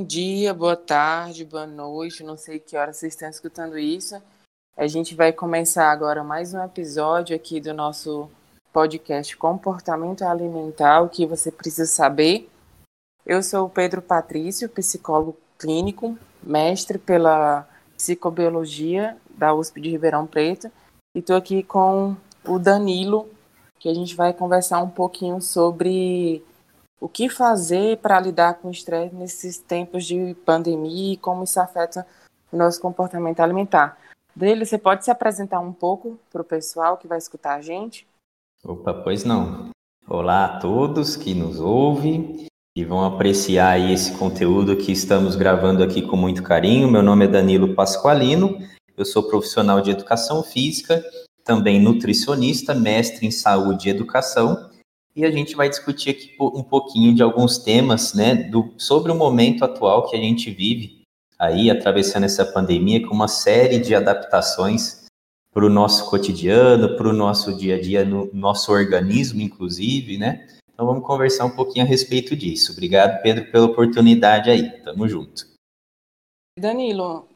Bom dia, boa tarde, boa noite, não sei que hora vocês estão escutando isso. A gente vai começar agora mais um episódio aqui do nosso podcast Comportamento Alimentar, o que você precisa saber. Eu sou o Pedro Patrício, psicólogo clínico, mestre pela psicobiologia da USP de Ribeirão Preto, e estou aqui com o Danilo, que a gente vai conversar um pouquinho sobre o que fazer para lidar com o estresse nesses tempos de pandemia e como isso afeta o nosso comportamento alimentar. Dele, você pode se apresentar um pouco para o pessoal que vai escutar a gente? Opa, pois não. Olá a todos que nos ouvem e vão apreciar aí esse conteúdo que estamos gravando aqui com muito carinho. Meu nome é Danilo Pasqualino, eu sou profissional de educação física, também nutricionista, mestre em saúde e educação e a gente vai discutir aqui um pouquinho de alguns temas, né, do, sobre o momento atual que a gente vive aí, atravessando essa pandemia, com uma série de adaptações para o nosso cotidiano, para o nosso dia a dia, no nosso organismo, inclusive, né? Então vamos conversar um pouquinho a respeito disso. Obrigado, Pedro, pela oportunidade aí. Tamo junto. Danilo,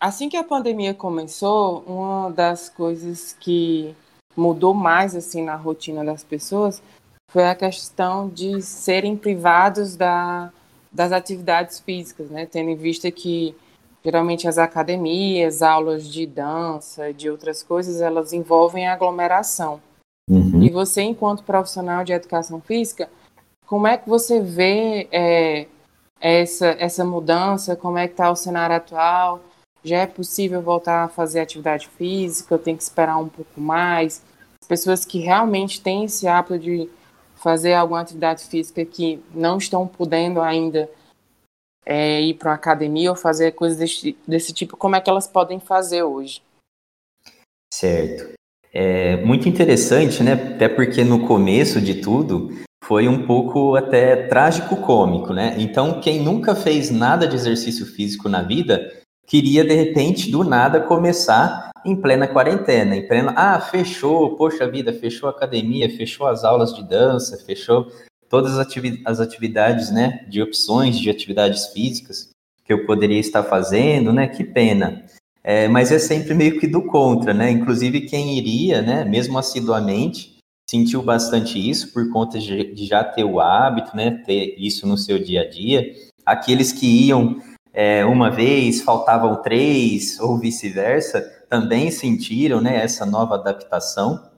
assim que a pandemia começou, uma das coisas que mudou mais assim na rotina das pessoas foi a questão de serem privados da, das atividades físicas, né? Tendo em vista que geralmente as academias, aulas de dança, de outras coisas, elas envolvem aglomeração. Uhum. E você, enquanto profissional de educação física, como é que você vê é, essa, essa mudança? Como é que está o cenário atual? Já é possível voltar a fazer atividade física? Eu tenho que esperar um pouco mais? Pessoas que realmente têm esse hábito de fazer alguma atividade física que não estão podendo ainda é, ir para uma academia ou fazer coisas desse, desse tipo, como é que elas podem fazer hoje? Certo. É muito interessante, né? Até porque no começo de tudo foi um pouco até trágico cômico, né? Então, quem nunca fez nada de exercício físico na vida queria de repente do nada começar em plena quarentena, em plena, ah, fechou, poxa vida, fechou a academia, fechou as aulas de dança, fechou todas as, ativi as atividades, né, de opções de atividades físicas que eu poderia estar fazendo, né, que pena. É, mas é sempre meio que do contra, né, inclusive quem iria, né, mesmo assiduamente, sentiu bastante isso por conta de, já ter o hábito, né, ter isso no seu dia a dia. Aqueles que iam é, uma vez, faltavam três, ou vice-versa, também sentiram né, essa nova adaptação,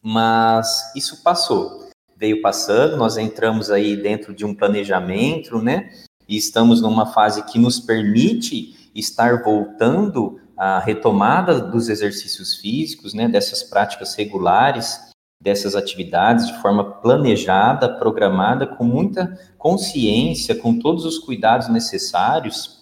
mas isso passou. Veio passando, nós entramos aí dentro de um planejamento, né? E estamos numa fase que nos permite estar voltando à retomada dos exercícios físicos, né? Dessas práticas regulares, dessas atividades de forma planejada, programada, com muita consciência, com todos os cuidados necessários.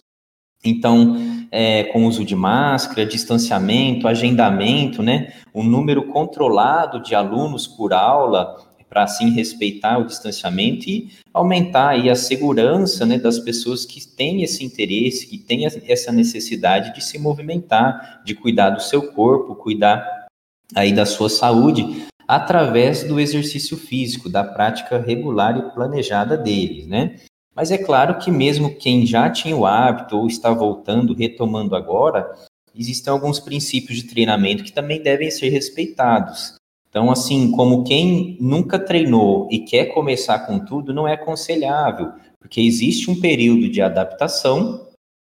Então, é, com uso de máscara, distanciamento, agendamento, né? Um número controlado de alunos por aula, para assim respeitar o distanciamento e aumentar aí a segurança né, das pessoas que têm esse interesse, que têm essa necessidade de se movimentar, de cuidar do seu corpo, cuidar aí da sua saúde, através do exercício físico, da prática regular e planejada deles, né? Mas é claro que mesmo quem já tinha o hábito ou está voltando, retomando agora, existem alguns princípios de treinamento que também devem ser respeitados. Então, assim, como quem nunca treinou e quer começar com tudo, não é aconselhável, porque existe um período de adaptação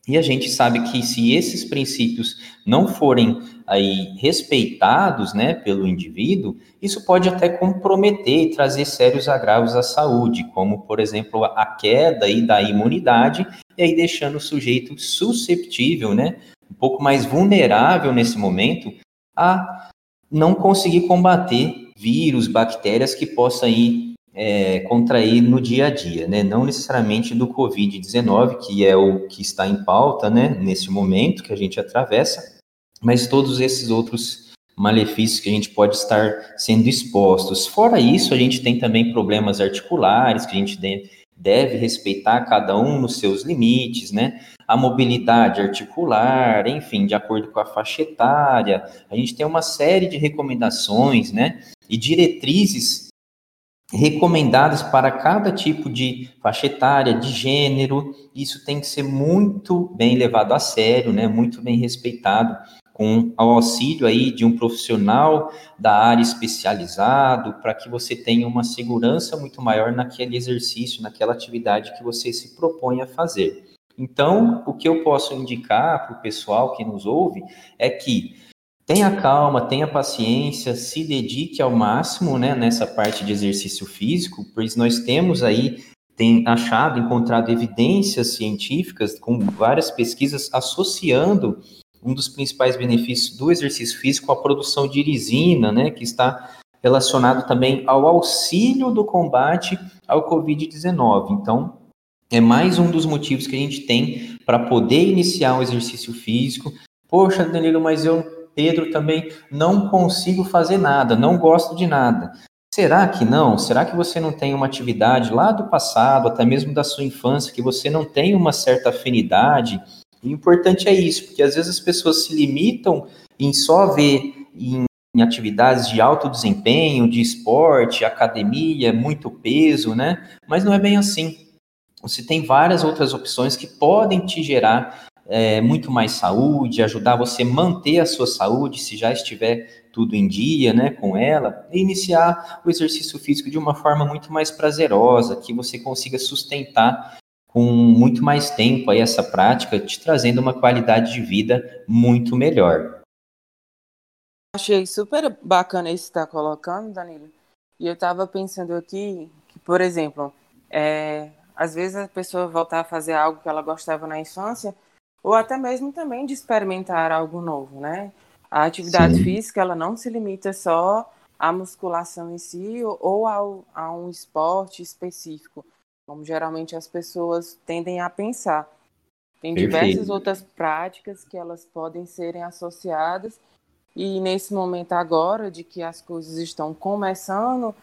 e a gente sabe que se esses princípios não forem aí respeitados, né, pelo indivíduo, isso pode até comprometer e trazer sérios agravos à saúde, como por exemplo a queda aí da imunidade e aí deixando o sujeito susceptível, né, um pouco mais vulnerável nesse momento a não conseguir combater vírus, bactérias que possa aí é, contrair no dia a dia, né? Não necessariamente do Covid-19, que é o que está em pauta, né? Nesse momento que a gente atravessa, mas todos esses outros malefícios que a gente pode estar sendo expostos. Fora isso, a gente tem também problemas articulares que a gente deve respeitar cada um nos seus limites, né? A mobilidade articular, enfim, de acordo com a faixa etária, a gente tem uma série de recomendações, né? E diretrizes recomendadas para cada tipo de faixa etária, de gênero. Isso tem que ser muito bem levado a sério, né? Muito bem respeitado com o auxílio aí de um profissional da área especializado, para que você tenha uma segurança muito maior naquele exercício, naquela atividade que você se propõe a fazer. Então, o que eu posso indicar para o pessoal que nos ouve é que tenha calma, tenha paciência, se dedique ao máximo né, nessa parte de exercício físico, pois nós temos aí tem achado, encontrado evidências científicas com várias pesquisas associando um dos principais benefícios do exercício físico, a produção de irisina, né, que está relacionado também ao auxílio do combate ao Covid-19. Então, é mais um dos motivos que a gente tem para poder iniciar um exercício físico. Poxa, Danilo, mas eu, Pedro, também não consigo fazer nada, não gosto de nada. Será que não? Será que você não tem uma atividade lá do passado, até mesmo da sua infância, que você não tem uma certa afinidade o importante é isso, porque às vezes as pessoas se limitam em só ver em, em atividades de alto desempenho, de esporte, academia, muito peso, né? Mas não é bem assim. Você tem várias outras opções que podem te gerar é, muito mais saúde, ajudar você a manter a sua saúde, se já estiver tudo em dia, né, com ela, e iniciar o exercício físico de uma forma muito mais prazerosa, que você consiga sustentar com muito mais tempo aí essa prática, te trazendo uma qualidade de vida muito melhor. Achei super bacana isso que está colocando, Danilo. E eu estava pensando aqui que, por exemplo, é, às vezes a pessoa voltar a fazer algo que ela gostava na infância, ou até mesmo também de experimentar algo novo, né? A atividade Sim. física, ela não se limita só à musculação em si ou ao, a um esporte específico como geralmente as pessoas tendem a pensar. Tem Perfeito. diversas outras práticas que elas podem serem associadas e nesse momento agora de que as coisas estão começando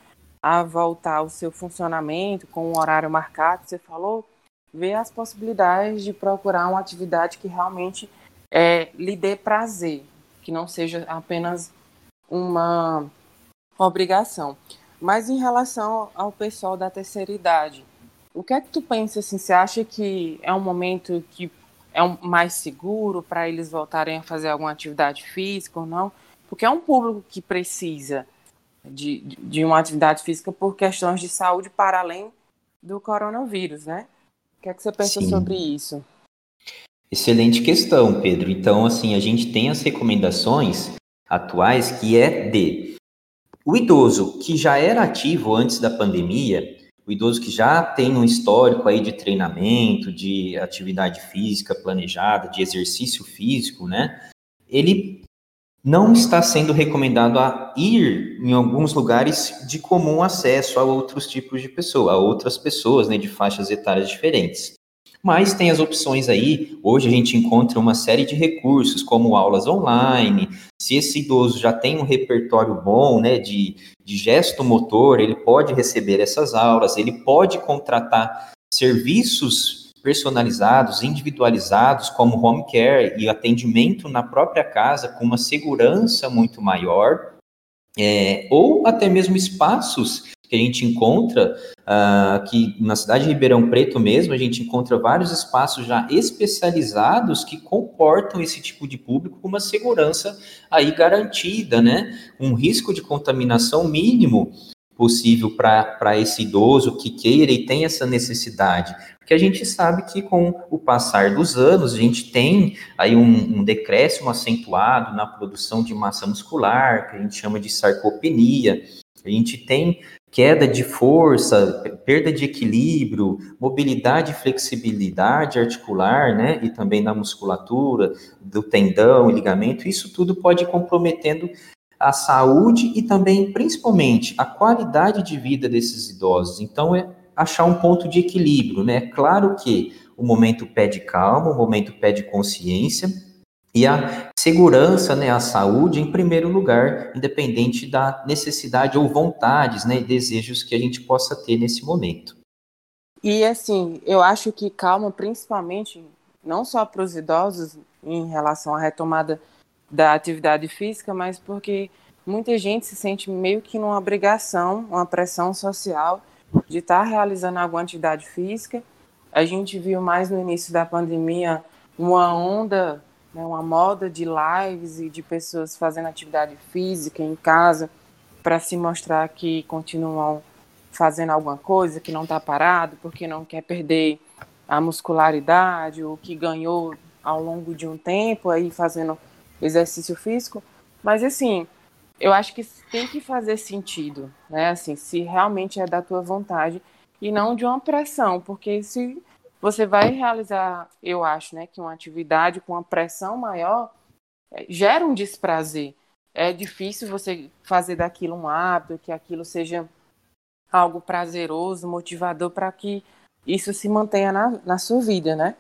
a voltar ao seu funcionamento com um horário marcado, você falou, ver as possibilidades de procurar uma atividade que realmente é, lhe dê prazer, que não seja apenas uma obrigação. Mas em relação ao pessoal da terceira idade, o que é que tu pensa assim? Você acha que é um momento que é um, mais seguro para eles voltarem a fazer alguma atividade física ou não? Porque é um público que precisa de, de uma atividade física por questões de saúde para além do coronavírus, né? O que é que você pensa Sim. sobre isso? Excelente questão, Pedro. Então, assim, a gente tem as recomendações atuais que é de o idoso que já era ativo antes da pandemia, idoso que já tem um histórico aí de treinamento, de atividade física planejada, de exercício físico, né? Ele não está sendo recomendado a ir em alguns lugares de comum acesso a outros tipos de pessoas, a outras pessoas, né, de faixas etárias diferentes. Mas tem as opções aí, hoje a gente encontra uma série de recursos, como aulas online, se esse idoso já tem um repertório bom, né, de, de gesto motor, ele pode receber essas aulas, ele pode contratar serviços personalizados, individualizados, como home care e atendimento na própria casa com uma segurança muito maior, é, ou até mesmo espaços que a gente encontra uh, aqui na cidade de Ribeirão Preto mesmo, a gente encontra vários espaços já especializados que comportam esse tipo de público com uma segurança aí garantida, né? Um risco de contaminação mínimo possível para esse idoso que queira e tem essa necessidade. Porque a gente sabe que com o passar dos anos, a gente tem aí um, um decréscimo acentuado na produção de massa muscular, que a gente chama de sarcopenia, a gente tem queda de força, perda de equilíbrio, mobilidade e flexibilidade articular, né, e também na musculatura, do tendão e ligamento, isso tudo pode ir comprometendo a saúde e também, principalmente, a qualidade de vida desses idosos. Então, é achar um ponto de equilíbrio, né? Claro que o momento pede calma, o momento pede consciência, e a segurança, né, a saúde em primeiro lugar, independente da necessidade ou vontades, né, e desejos que a gente possa ter nesse momento. E assim, eu acho que calma, principalmente, não só para os idosos em relação à retomada da atividade física, mas porque muita gente se sente meio que numa obrigação, uma pressão social de estar tá realizando alguma atividade física. A gente viu mais no início da pandemia uma onda, né, uma moda de lives e de pessoas fazendo atividade física em casa para se mostrar que continuam fazendo alguma coisa, que não está parado, porque não quer perder a muscularidade, o que ganhou ao longo de um tempo aí fazendo exercício físico. Mas assim, eu acho que tem que fazer sentido, né? Assim, se realmente é da tua vontade e não de uma pressão, porque se você vai realizar, eu acho, né, que uma atividade com uma pressão maior é, gera um desprazer. É difícil você fazer daquilo um hábito, que aquilo seja algo prazeroso, motivador para que isso se mantenha na, na sua vida, né?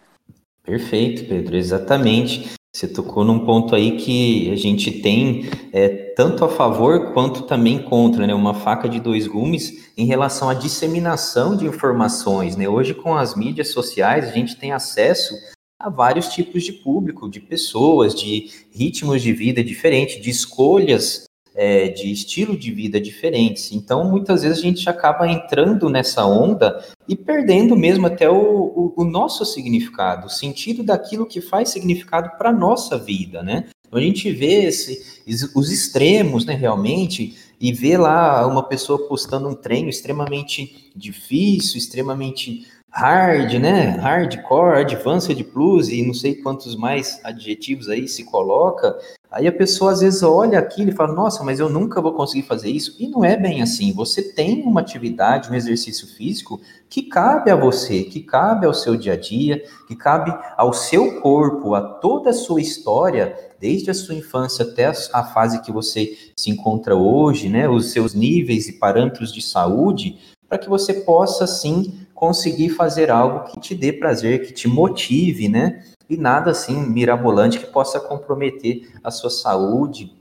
Perfeito, Pedro, exatamente. Você tocou num ponto aí que a gente tem é, tanto a favor quanto também contra, né? Uma faca de dois gumes em relação à disseminação de informações, né? Hoje, com as mídias sociais, a gente tem acesso a vários tipos de público, de pessoas, de ritmos de vida diferentes, de escolhas é, de estilo de vida diferentes. Então, muitas vezes a gente acaba entrando nessa onda e perdendo mesmo até o, o, o nosso significado, o sentido daquilo que faz significado para a nossa vida, né? Então, a gente vê esse, os extremos, né, realmente, e vê lá uma pessoa postando um treino extremamente difícil, extremamente hard, né? Hardcore, advanced plus e não sei quantos mais adjetivos aí se coloca. Aí a pessoa às vezes olha aquilo e fala: "Nossa, mas eu nunca vou conseguir fazer isso". E não é bem assim. Você tem uma atividade, um exercício físico que cabe a você, que cabe ao seu dia a dia, que cabe ao seu corpo, a toda a sua história, desde a sua infância até a fase que você se encontra hoje, né? Os seus níveis e parâmetros de saúde, para que você possa sim conseguir fazer algo que te dê prazer, que te motive, né? E nada assim mirabolante que possa comprometer a sua saúde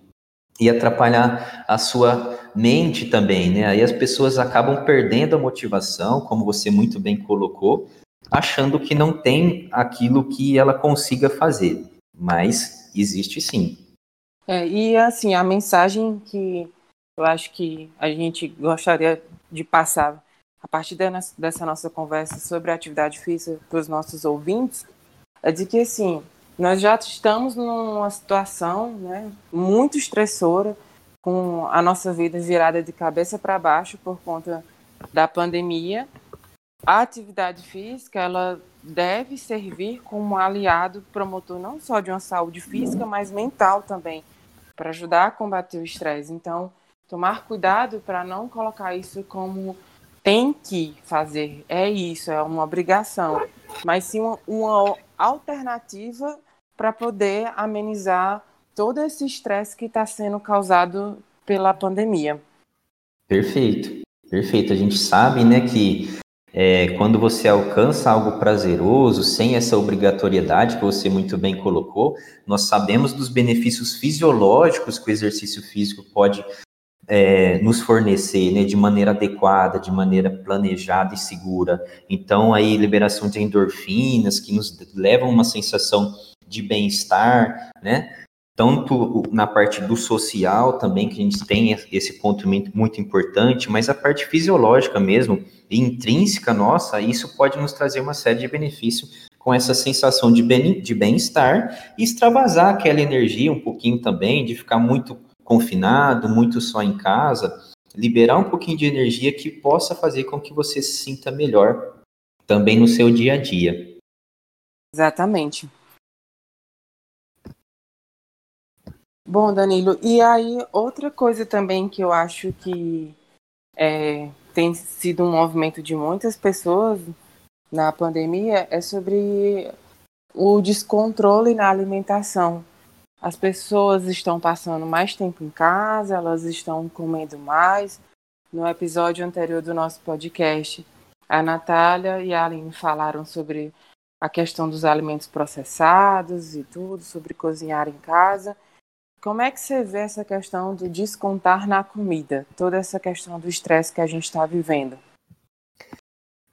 e atrapalhar a sua mente também, né? Aí as pessoas acabam perdendo a motivação, como você muito bem colocou, achando que não tem aquilo que ela consiga fazer. Mas existe sim. É, e assim, a mensagem que eu acho que a gente gostaria de passar a partir dessa nossa conversa sobre a atividade física para os nossos ouvintes, é de que, assim, nós já estamos numa situação né, muito estressora, com a nossa vida virada de cabeça para baixo por conta da pandemia. A atividade física, ela deve servir como aliado promotor não só de uma saúde física, mas mental também, para ajudar a combater o estresse. Então, tomar cuidado para não colocar isso como tem que fazer, é isso, é uma obrigação, mas sim uma, uma alternativa para poder amenizar todo esse estresse que está sendo causado pela pandemia. Perfeito, perfeito. A gente sabe, né, que é, quando você alcança algo prazeroso, sem essa obrigatoriedade que você muito bem colocou, nós sabemos dos benefícios fisiológicos que o exercício físico pode é, nos fornecer né, de maneira adequada, de maneira planejada e segura. Então, aí, liberação de endorfinas que nos levam a uma sensação de bem-estar, né? Tanto na parte do social também, que a gente tem esse ponto muito importante, mas a parte fisiológica mesmo, intrínseca nossa, isso pode nos trazer uma série de benefícios com essa sensação de bem-estar e extravasar aquela energia um pouquinho também, de ficar muito confinado, muito só em casa, liberar um pouquinho de energia que possa fazer com que você se sinta melhor também no seu dia a dia. Exatamente. Bom, Danilo, e aí outra coisa também que eu acho que é, tem sido um movimento de muitas pessoas na pandemia é sobre o descontrole na alimentação. As pessoas estão passando mais tempo em casa, elas estão comendo mais. No episódio anterior do nosso podcast, a Natália e a Aline falaram sobre a questão dos alimentos processados e tudo, sobre cozinhar em casa. Como é que você vê essa questão do descontar na comida? Toda essa questão do estresse que a gente está vivendo?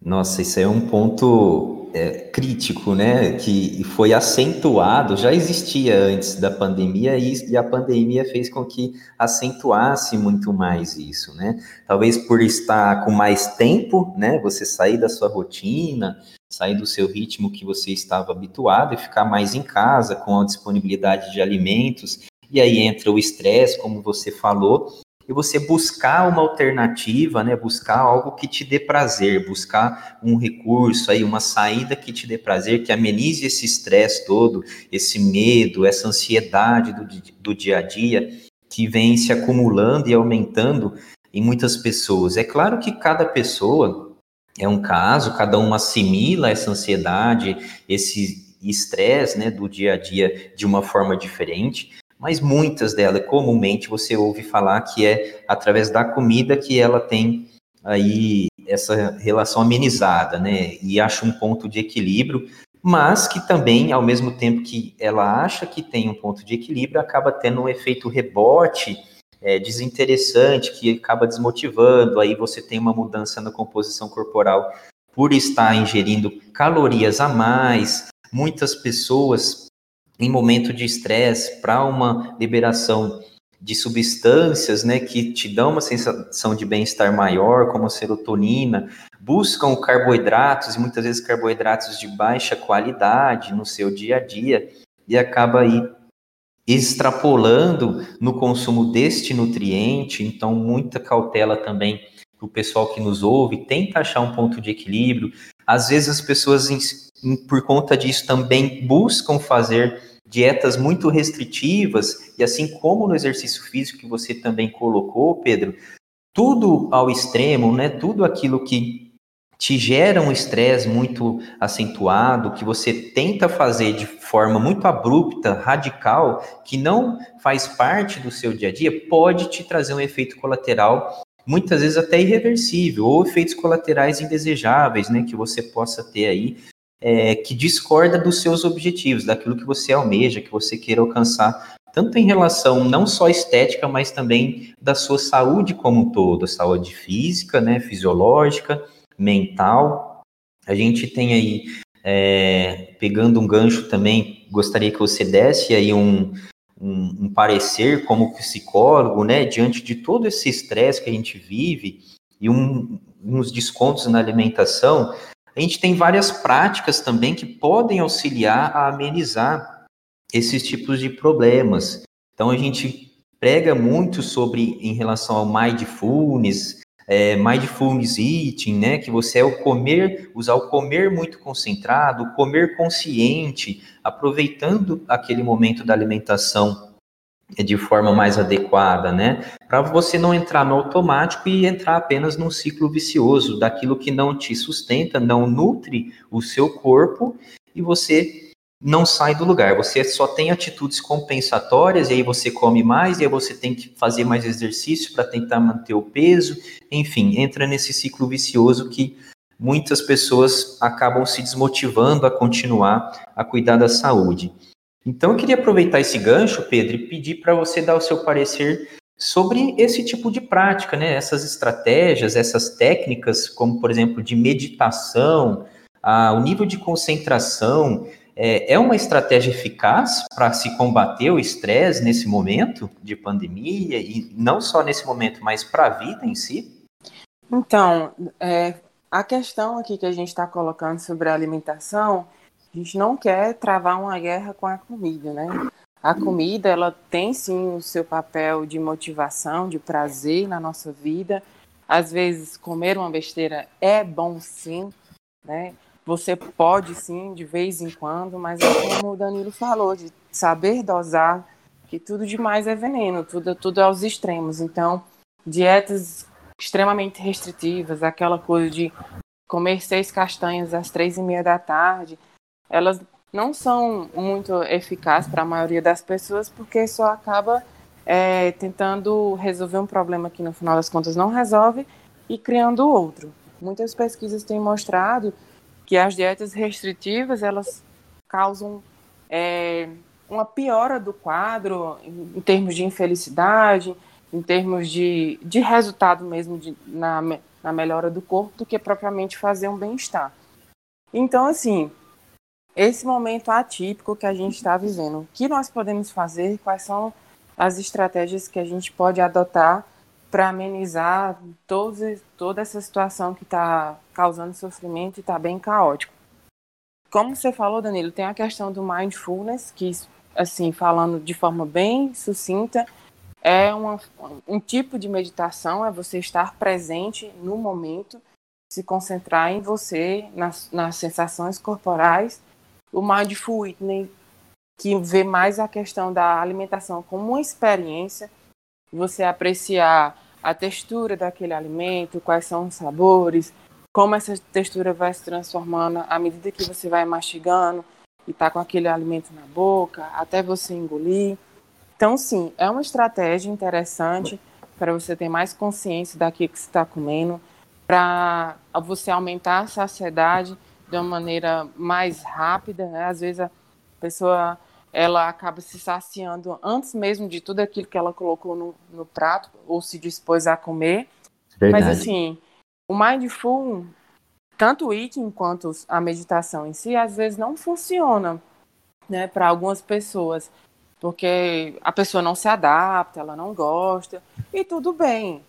Nossa, isso é um ponto é, crítico, né, que foi acentuado, já existia antes da pandemia e, e, a pandemia fez com que acentuasse muito mais isso, né? Talvez por estar com mais tempo, né, você sair da sua rotina, sair do seu ritmo que você estava habituado e ficar mais em casa com a disponibilidade de alimentos. E aí entra o estresse, como você falou, e você buscar uma alternativa, né? Buscar algo que te dê prazer, buscar um recurso aí, uma saída que te dê prazer, que amenize esse estresse todo, esse medo, essa ansiedade do, do dia a dia que vem se acumulando e aumentando em muitas pessoas. É claro que cada pessoa é um caso, cada um assimila essa ansiedade, esse estresse, né, do dia a dia de uma forma diferente mas muitas delas, comumente você ouve falar que é através da comida que ela tem aí essa relação amenizada, né? E acha um ponto de equilíbrio, mas que também, ao mesmo tempo que ela acha que tem um ponto de equilíbrio, acaba tendo um efeito rebote é, desinteressante que acaba desmotivando. Aí você tem uma mudança na composição corporal por estar ingerindo calorias a mais. Muitas pessoas em momento de estresse, para uma liberação de substâncias, né, que te dão uma sensação de bem-estar maior, como a serotonina, buscam carboidratos e muitas vezes carboidratos de baixa qualidade no seu dia a dia e acaba aí extrapolando no consumo deste nutriente, então muita cautela também para o pessoal que nos ouve, tenta achar um ponto de equilíbrio. Às vezes as pessoas, por conta disso, também buscam fazer dietas muito restritivas, e assim como no exercício físico que você também colocou, Pedro, tudo ao extremo, né? Tudo aquilo que te gera um estresse muito acentuado, que você tenta fazer de forma muito abrupta, radical, que não faz parte do seu dia a dia, pode te trazer um efeito colateral, muitas vezes até irreversível, ou efeitos colaterais indesejáveis, né, que você possa ter aí é, que discorda dos seus objetivos, daquilo que você almeja, que você queira alcançar, tanto em relação não só estética, mas também da sua saúde como um todo, saúde física, né, fisiológica, mental. A gente tem aí, é, pegando um gancho também, gostaria que você desse aí um, um, um parecer como psicólogo, né, diante de todo esse estresse que a gente vive e um, uns descontos na alimentação, a gente tem várias práticas também que podem auxiliar a amenizar esses tipos de problemas. Então, a gente prega muito sobre em relação ao mindfulness, é, mindfulness eating, né, que você é o comer, usar o comer muito concentrado, comer consciente, aproveitando aquele momento da alimentação de forma mais adequada, né? Para você não entrar no automático e entrar apenas num ciclo vicioso daquilo que não te sustenta, não nutre o seu corpo e você não sai do lugar. Você só tem atitudes compensatórias e aí você come mais e aí você tem que fazer mais exercício para tentar manter o peso. Enfim, entra nesse ciclo vicioso que muitas pessoas acabam se desmotivando a continuar a cuidar da saúde. Então, eu queria aproveitar esse gancho, Pedro, e pedir para você dar o seu parecer sobre esse tipo de prática, né? Essas estratégias, essas técnicas, como por exemplo de meditação, a, o nível de concentração, é, é uma estratégia eficaz para se combater o estresse nesse momento de pandemia e não só nesse momento, mas para a vida em si? Então, é, a questão aqui que a gente está colocando sobre a alimentação a gente não quer travar uma guerra com a comida, né? A comida, ela tem sim o seu papel de motivação, de prazer na nossa vida. Às vezes, comer uma besteira é bom sim, né? Você pode sim, de vez em quando, mas é como o Danilo falou, de saber dosar, que tudo demais é veneno, tudo, tudo é aos extremos. Então, dietas extremamente restritivas, aquela coisa de comer seis castanhas às três e meia da tarde, elas não são muito eficazes para a maioria das pessoas, porque só acaba é, tentando resolver um problema que no final das contas não resolve e criando outro. Muitas pesquisas têm mostrado que as dietas restritivas elas causam é, uma piora do quadro em, em, termos de infelicidade, em termos de, de resultado mesmo de, na, na melhora do corpo, do que propriamente fazer um bem-estar. Então, assim, esse momento atípico que a gente está vivendo, o que nós podemos fazer, quais são as estratégias que a gente pode adotar para amenizar toda essa situação que está causando sofrimento e está bem caótico. Como você falou, Danilo, tem a questão do mindfulness, que, assim, falando de forma bem sucinta, é uma, um tipo de meditação, é você estar presente no momento, se concentrar em você, nas, nas sensações corporais. O Mindful Eating, que vê mais a questão da alimentação como uma experiência, você apreciar a textura daquele alimento, quais são os sabores, como essa textura vai se transformando à medida que você vai mastigando e está com aquele alimento na boca, até você engolir. Então, sim, é uma estratégia interessante para você ter mais consciência daquilo que você está comendo, para você aumentar a saciedade de uma maneira mais rápida. Né? Às vezes a pessoa ela acaba se saciando antes mesmo de tudo aquilo que ela colocou no, no prato ou se dispôs a comer. Verdade. Mas assim, o mindful, tanto o eating quanto a meditação em si, às vezes não funciona, né, para algumas pessoas porque a pessoa não se adapta, ela não gosta, e tudo bem,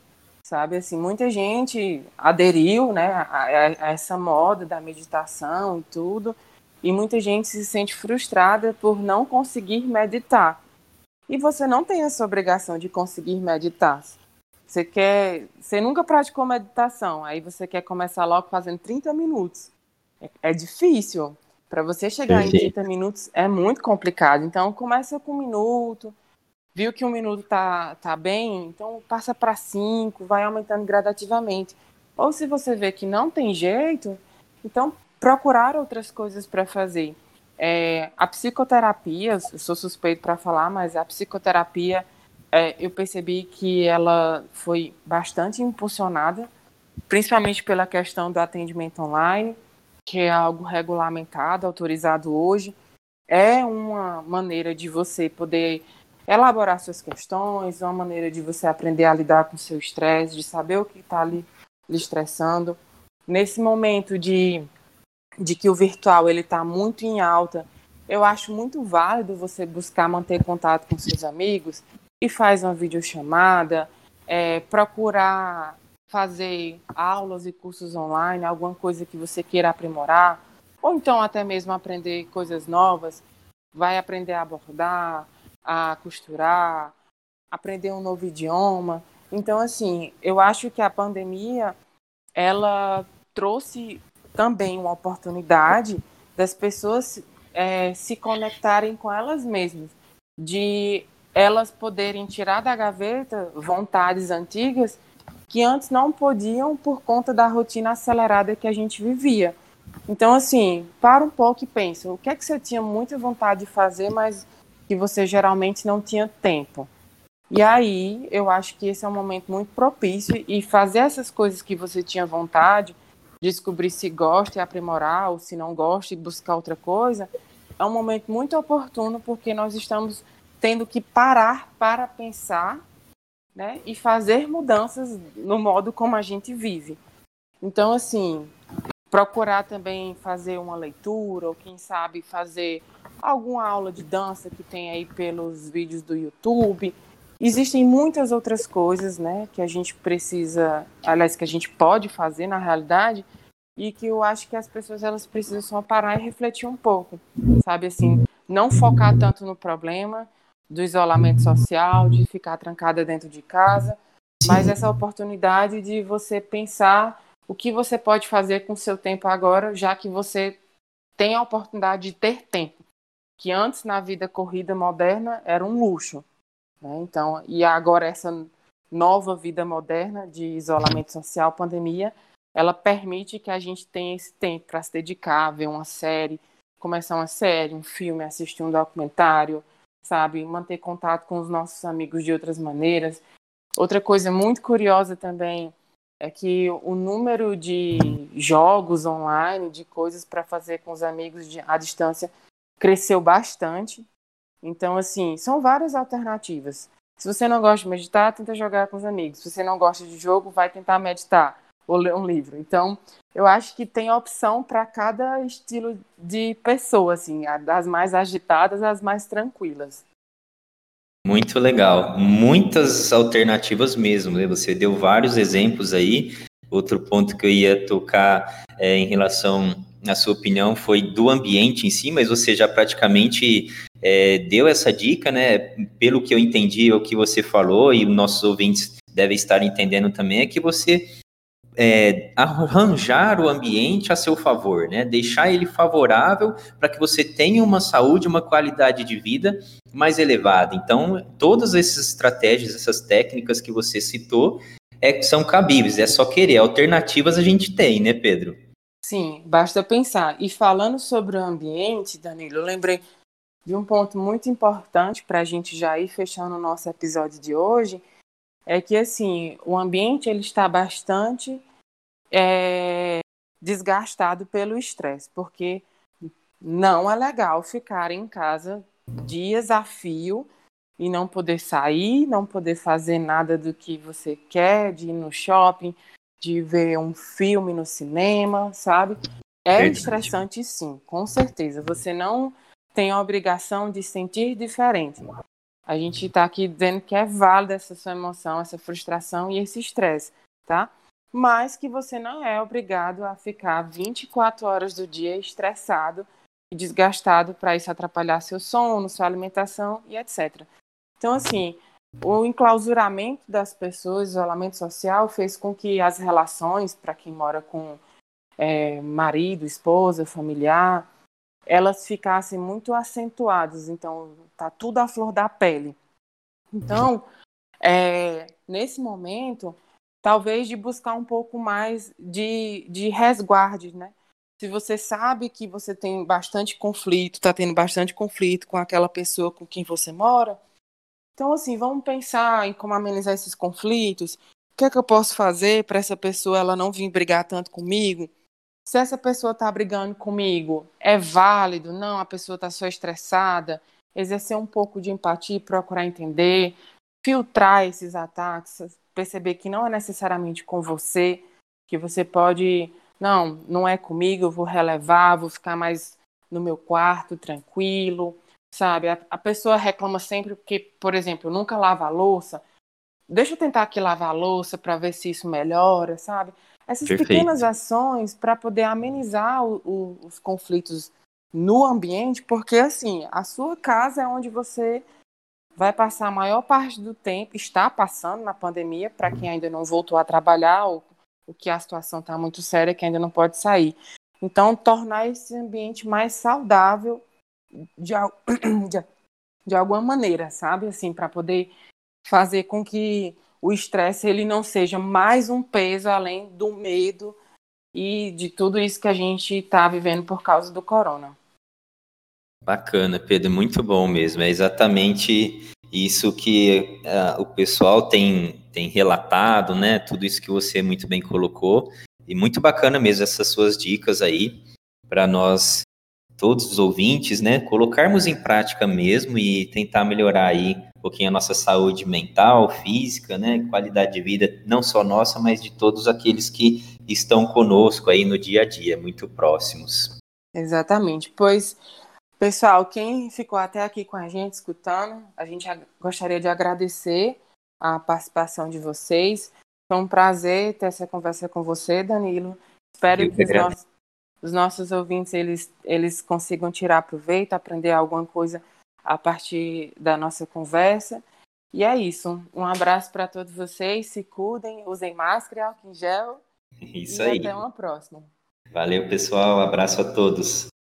sabe? Assim, muita gente aderiu, né, a, a, essa moda da meditação e tudo, e muita gente se sente frustrada por não conseguir meditar. E você não tem essa obrigação de conseguir meditar. Você quer, você nunca praticou meditação, aí você quer começar logo fazendo 30 minutos. É, é difícil. Para você chegar Perfeito. em 30 minutos é muito complicado. Então, começa com um minuto. Viu que um minuto tá, tá bem? Então, passa para cinco, vai aumentando gradativamente. Ou se você vê que não tem jeito, então procurar outras coisas para fazer. É, a psicoterapia, eu sou suspeito para falar, mas a psicoterapia, é, eu percebi que ela foi bastante impulsionada, principalmente pela questão do atendimento online que é algo regulamentado, autorizado hoje, é uma maneira de você poder elaborar suas questões, uma maneira de você aprender a lidar com seu estresse, de saber o que está lhe, lhe estressando. Nesse momento de, de que o virtual ele está muito em alta, eu acho muito válido você buscar manter contato com seus amigos e faz uma videochamada, é, procurar fazer aulas e cursos online, alguma coisa que você queira aprimorar, ou então até mesmo aprender coisas novas, vai aprender a bordar, a costurar, aprender um novo idioma. Então, assim, eu acho que a pandemia ela trouxe também uma oportunidade das pessoas é, se conectarem com elas mesmas, de elas poderem tirar da gaveta vontades antigas que antes não podiam por conta da rotina acelerada que a gente vivia. Então, assim, para um pouco e pensa, o que é que você tinha muita vontade de fazer, mas que você geralmente não tinha tempo? E aí, eu acho que esse é um momento muito propício e fazer essas coisas que você tinha vontade, descobrir se gosta e aprimorar, ou se não gosta e buscar outra coisa, é um momento muito oportuno porque nós estamos tendo que parar para pensar né, e fazer mudanças no modo como a gente vive. Então, assim, procurar também fazer uma leitura, ou quem sabe fazer alguma aula de dança que tem aí pelos vídeos do YouTube. Existem muitas outras coisas, né, que a gente precisa, aliás, que a gente pode fazer na realidade, e que eu acho que as pessoas elas precisam só parar e refletir um pouco, sabe assim, não focar tanto no problema do isolamento social, de ficar trancada dentro de casa, mas essa oportunidade de você pensar o que você pode fazer com seu tempo agora, já que você tem a oportunidade de ter tempo, que antes na vida corrida moderna era um luxo, né? Então, e agora essa nova vida moderna de isolamento social, pandemia, ela permite que a gente tenha esse tempo para se dedicar, ver uma série, começar uma série, um filme, assistir um documentário, sabe? Manter contato com os nossos amigos de outras maneiras. Outra coisa muito curiosa também é que o número de jogos online, de coisas para fazer com os amigos de, à distância, cresceu bastante. Então, assim, são várias alternativas. Se você não gosta de meditar, tenta jogar com os amigos. Se você não gosta de jogo, vai tentar meditar. ou ler um livro. Então, eu acho que tem opção para cada estilo de pessoa, assim, das mais agitadas às mais tranquilas. Muito legal. Muitas alternativas mesmo, né? Você deu vários exemplos aí. Outro ponto que eu ia tocar é, em relação à sua opinião foi do ambiente em si, mas você já praticamente é, deu essa dica, né? Pelo que eu entendi, o que você falou, e os nossos ouvintes devem estar entendendo também, é que você é, arranjar o ambiente a seu favor, né? Deixar ele favorável para que você tenha uma saúde, uma qualidade de vida mais elevada. Então, todas essas estratégias, essas técnicas que você citou, é, são cabíveis, é só querer. Alternativas a gente tem, né, Pedro? Sim, basta pensar. E falando sobre o ambiente, Danilo, eu lembrei de um ponto muito importante para a gente já ir fechando o nosso episódio de hoje, é que assim o ambiente ele está bastante é, desgastado pelo estresse, porque não é legal ficar em casa dias a fio e não poder sair, não poder fazer nada do que você quer, de ir no shopping, de ver um filme no cinema, sabe? É estressante sim, com certeza. Você não tem a obrigação de sentir diferente. A gente está aqui dizendo que é válida essa sua emoção, essa frustração e esse estresse, tá? Mas que você não é obrigado a ficar 24 horas do dia estressado e desgastado para isso atrapalhar seu sono, sua alimentação e etc. Então, assim, o enclausuramento das pessoas, o isolamento social, fez com que as relações, para quem mora com é, marido, esposa, familiar, elas ficassem muito acentuadas. Então, tá tudo à flor da pele. Então, é, nesse momento, talvez de buscar um pouco mais de, de resguarde, né? Se você sabe que você tem bastante conflito, está tendo bastante conflito com aquela pessoa com quem você mora, então, assim, vamos pensar em como amenizar esses conflitos. O que é que eu posso fazer para essa pessoa ela não vir brigar tanto comigo? Se essa pessoa está brigando comigo, é válido? Não, a pessoa está só estressada. Exercer um pouco de empatia, procurar entender, filtrar esses ataques, perceber que não é necessariamente com você, que você pode, não, não é comigo, eu vou relevar, vou ficar mais no meu quarto, tranquilo sabe? A, a, pessoa reclama sempre porque, por exemplo, nunca lava a louça. Deixa eu tentar aqui lavar a louça para ver se isso melhora, sabe? Essas Perfeito. pequenas ações para poder amenizar o, o, os conflitos no ambiente, porque assim, a sua casa é onde você vai passar a maior parte do tempo, está passando na pandemia, para quem ainda não voltou a trabalhar, ou, ou que a situação está muito séria, que ainda não pode sair. Então, tornar esse ambiente mais saudável de, de, de alguma maneira, sabe? Assim, para poder fazer com que o estresse ele não seja mais um peso além do medo e de tudo isso que a gente está vivendo por causa do corona. Bacana, Pedro, muito bom mesmo. É exatamente isso que uh, o pessoal tem, tem relatado, né? Tudo isso que você muito bem colocou. E muito bacana mesmo essas suas dicas aí para nós todos os ouvintes, né, colocarmos em prática mesmo e tentar melhorar aí um pouquinho a nossa saúde mental, física, né, qualidade de vida, não só nossa, mas de todos aqueles que estão conosco aí no dia a dia, muito próximos. Exatamente, pois, pessoal, quem ficou até aqui com a gente escutando, a gente gostaria de agradecer a participação de vocês. Foi um prazer ter essa conversa com você, Danilo. Espero que os nossos os nossos ouvintes eles, eles consigam tirar proveito, aprender alguma coisa a partir da nossa conversa. E é isso. Um abraço para todos vocês. Se cuidem, usem máscara, álcool em gel. Isso e aí. Até uma próxima. Valeu, pessoal. abraço a todos.